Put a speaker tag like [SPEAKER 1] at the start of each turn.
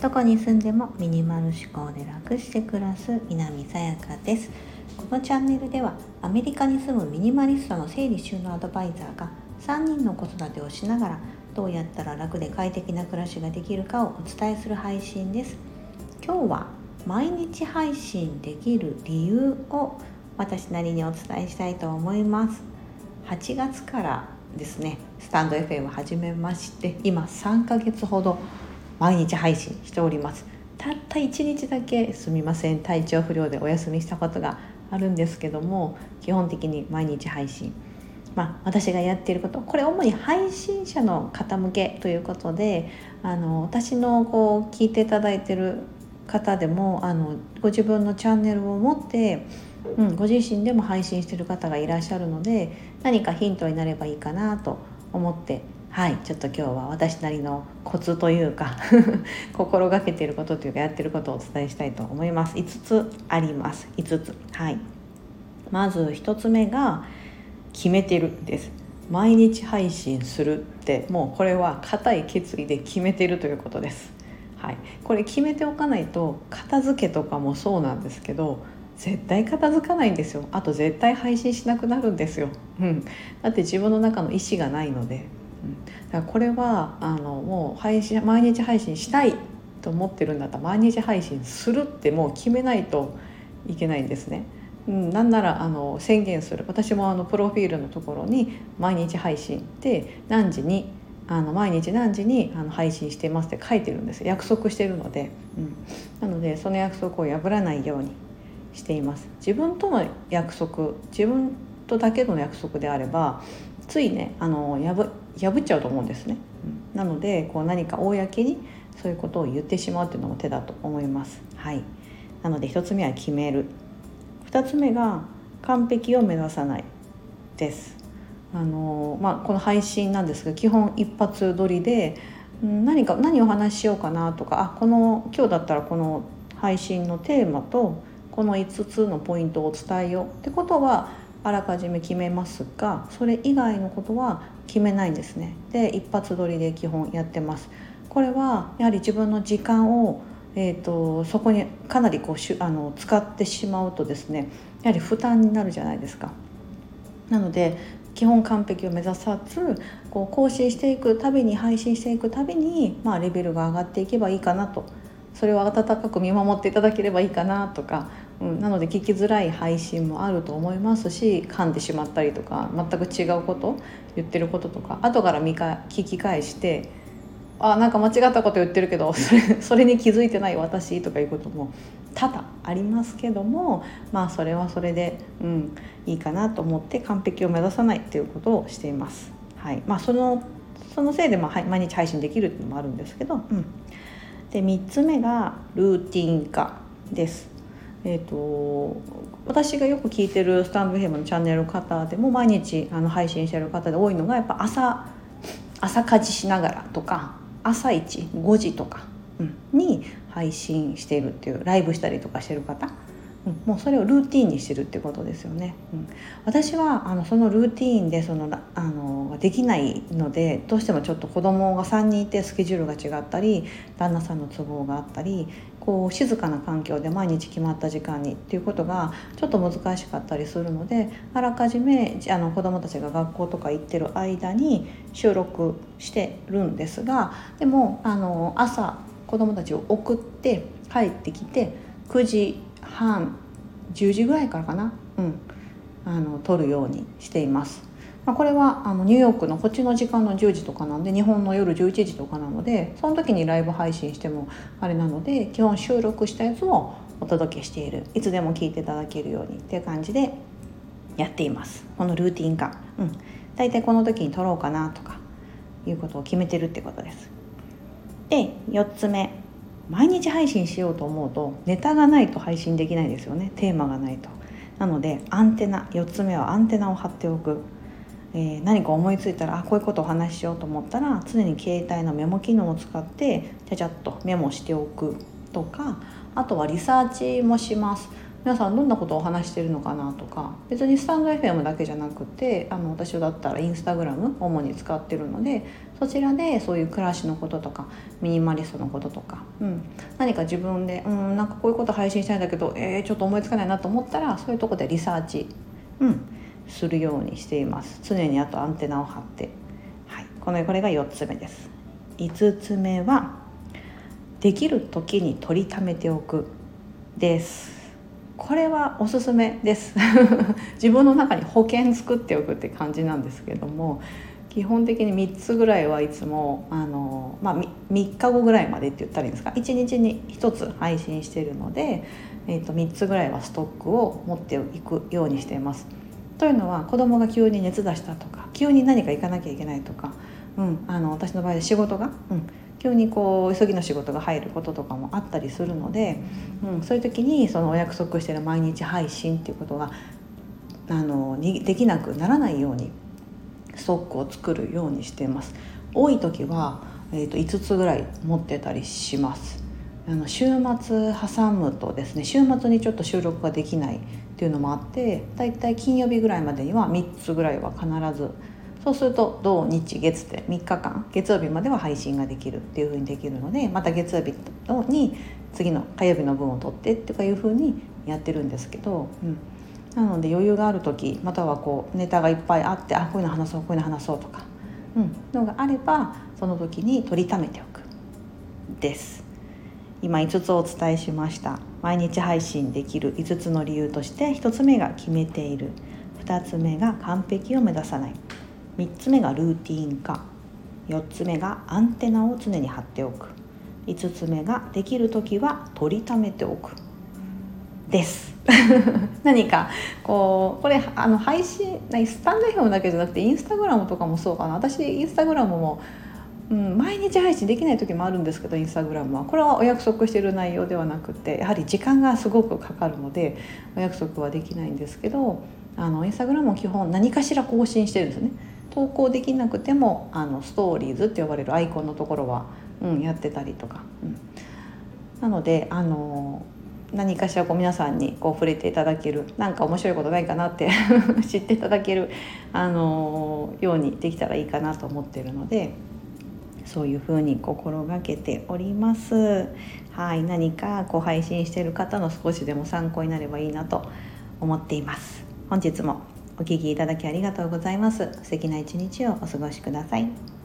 [SPEAKER 1] どこに住んでもミニマル思考で楽して暮らす南さやかです。このチャンネルではアメリカに住むミニマリストの整理収納アドバイザーが3人の子育てをしながらどうやったら楽で快適な暮らしができるかをお伝えする配信です。今日は毎日配信できる理由を私なりにお伝えしたいと思います。8月からですねスタンド FM 始めまして今3ヶ月ほど毎日配信しております。たった1日だけすみません。体調不良でお休みしたことがあるんですけども基本的に毎日配信。まあ、私がやっていることこれ主に配信者の方向けということであの私のこう聞いていただいてる方でもあのご自分のチャンネルを持って、うん、ご自身でも配信してる方がいらっしゃるので何かヒントになればいいかなと思ってはいちょっと今日は私なりのコツというか 心がけていることというかやってることをお伝えしたいと思います。5つあります。5つ。はい。まず1つ目が決めてるです。毎日配信するってもうこれは固い決意で決めてるということです。はい、これ決めておかないと片付けとかもそうなんですけど絶対片付かないんですよ。あと絶対配信しなくなるんですよ、うん、だって自分の中の意思がないので、うん、だからこれはあのもう配信毎日配信したいと思ってるんだったら毎日配信するってもう決めないといけないんですね。うん、なんならあの宣言する。私もあのプロフィールのところに毎日配信で何時にあの毎日何時にあの配信してますって書いてるんです。約束してるので、うん、なのでその約束を破らないように。しています。自分との約束自分とだけの約束であればついねあの破破っちゃうと思うんですね、うん、なのでこう何か公にそういうことを言ってしまうっていうのも手だと思います。はい。なので1つ目は決める。2つ目が完璧を目指さないです。あの、まあ、この配信なんですが基本一発撮りで何か何をお話ししようかなとかあこの今日だったらこの配信のテーマとこの5つのポイントを伝えようってことはあらかじめ決めますがそれ以外のことは決めないんですね。で一発撮りで基本やってます。これはやはり自分の時間を、えーと、そこにかなりこうしあの使ってしまうとですねやはり負担になるじゃないですか。なので基本完璧を目指さずこう更新していくたびに配信していくたびに、まあ、レベルが上がっていけばいいかなと。それを温かく見守っていただければいいかなとか、うん、なので聞きづらい配信もあると思いますし噛んでしまったりとか全く違うこと言ってることとか後から見か聞き返してあなんか間違ったこと言ってるけど それそれに気づいてない私とかいうことも多々ありますけどもまあそれはそれで、うん、いいかなと思って完璧を目指さないっていうことをしています。はいまあ、そのそのせいで、まあ、毎日配信できるっていうのもあるんですけど、うん、で3つ目がルーティン化です。えーと、私がよく聞いてるスタンドヘムのチャンネルの方でも毎日あの配信してる方で多いのがやっぱ朝朝家事しながらとか朝一5時とか、に配信しているっていうライブしたりとかしてる方、もうそれをルーティンにしてるってことですよね。うん、私はあのそのルーティンでそのあのできないのでどうしてもちょっと子供が3人いてスケジュールが違ったり旦那さんの都合があったりこう静かな環境で毎日決まった時間にっていうことがちょっと難しかったりするのであらかじめあの子どもたちが学校とか行ってる間に収録してるんですがでもあの朝子どもたちを送って帰ってきて9時半10時ぐらいからかな、うん、あの撮るようにしています。まあ、これはあのニューヨークのこっちの時間の10時とかなんで日本の夜11時とかなのでその時にライブ配信してもあれなので基本収録したやつをお届けしている。いつでも聞いていただけるようにっていう感じでやっています。このルーティン化、うん、大体この時に撮ろうかなとかいうことを決めてるってことです。で4つ目。毎日配信しようと思うとネタがないと配信できないですよね。テーマがないと。なのでアンテナ4つ目はアンテナを張っておく。えー、何か思いついたらあこういうことをお話ししようと思ったら常に携帯のメモ機能を使ってちゃちゃっとメモしておくとかあとはリサーチもします。皆さんどんなことを話してるのかなとか別にスタンド FM だけじゃなくてあの私だったらインスタグラム主に使ってるのでそちらでそういう暮らしのこととかミニマリストのこととか、うん、何か自分でうんなんかこういうこと配信したいんだけどえー、ちょっと思いつかないなと思ったらそういうとこでリサーチ、うん、するようにしています。常にあとアンテナを張って、はい、このこれが4つ目です。5つ目はできる時に取りためておくです。これはおすすめです 自分の中に保険作っておくって感じなんですけども基本的に3つぐらいはいつもあの、まあ、3日後ぐらいまでって言ったらいいんですか？1日に1つ配信してるので、えー、と3つぐらいはストックを持っていくようにしています。というのは子供が急に熱出したとか急に何か行かなきゃいけないとか、うん、あの私の場合で仕事が、うん、急にこう急ぎの仕事が入ることとかもあったりするので、うん、そういう時にそのお約束してる毎日配信っていうことがあのにできなくならないようにストックを作るようにしています。多い時は、えーと、5つぐらい持ってたりします。あの週末挟むとですね週末にちょっと収録ができないっていうのもあってだいたい金曜日ぐらいまでには3つぐらいは必ずそうすると土日月で3日間月曜日までは配信ができるっていうふうにできるのでまた月曜日に次の火曜日の分を取ってっていうふうにやってるんですけど、うん、なので余裕がある時またはこうネタがいっぱいあってあこういうの話そうこういうの話そうとか、うん、のがあればその時に取りためておくです。今5つお伝えしました。毎日配信できる5つの理由として1つ目が決めている。2つ目が完璧を目指さない3つ目がルーティン化。4つ目がアンテナを常に貼っておく。5つ目ができる時は取りためておく。です。何かこうこれあの配信スタンド FM だけじゃなくてインスタグラムとかもそうかな。私インスタグラムも、うん、毎日配信できない時もあるんですけどインスタグラムは。これはお約束してる内容ではなくてやはり時間がすごくかかるのでお約束はできないんですけどあのインスタグラムも基本何かしら更新してるんですね。投稿できなくてもあのストーリーズって呼ばれるアイコンのところは、うん、やってたりとか、うん、なのであの何かしらこう皆さんにこう触れていただける何か面白いことないかなって 知っていただけるあのようにできたらいいかなと思ってるのでそういうふうに心がけております。はい、何かこう配信してる方の少しでも参考になればいいなと思っています。本日もお聴きいただきありがとうございます。素敵な一日をお過ごしください。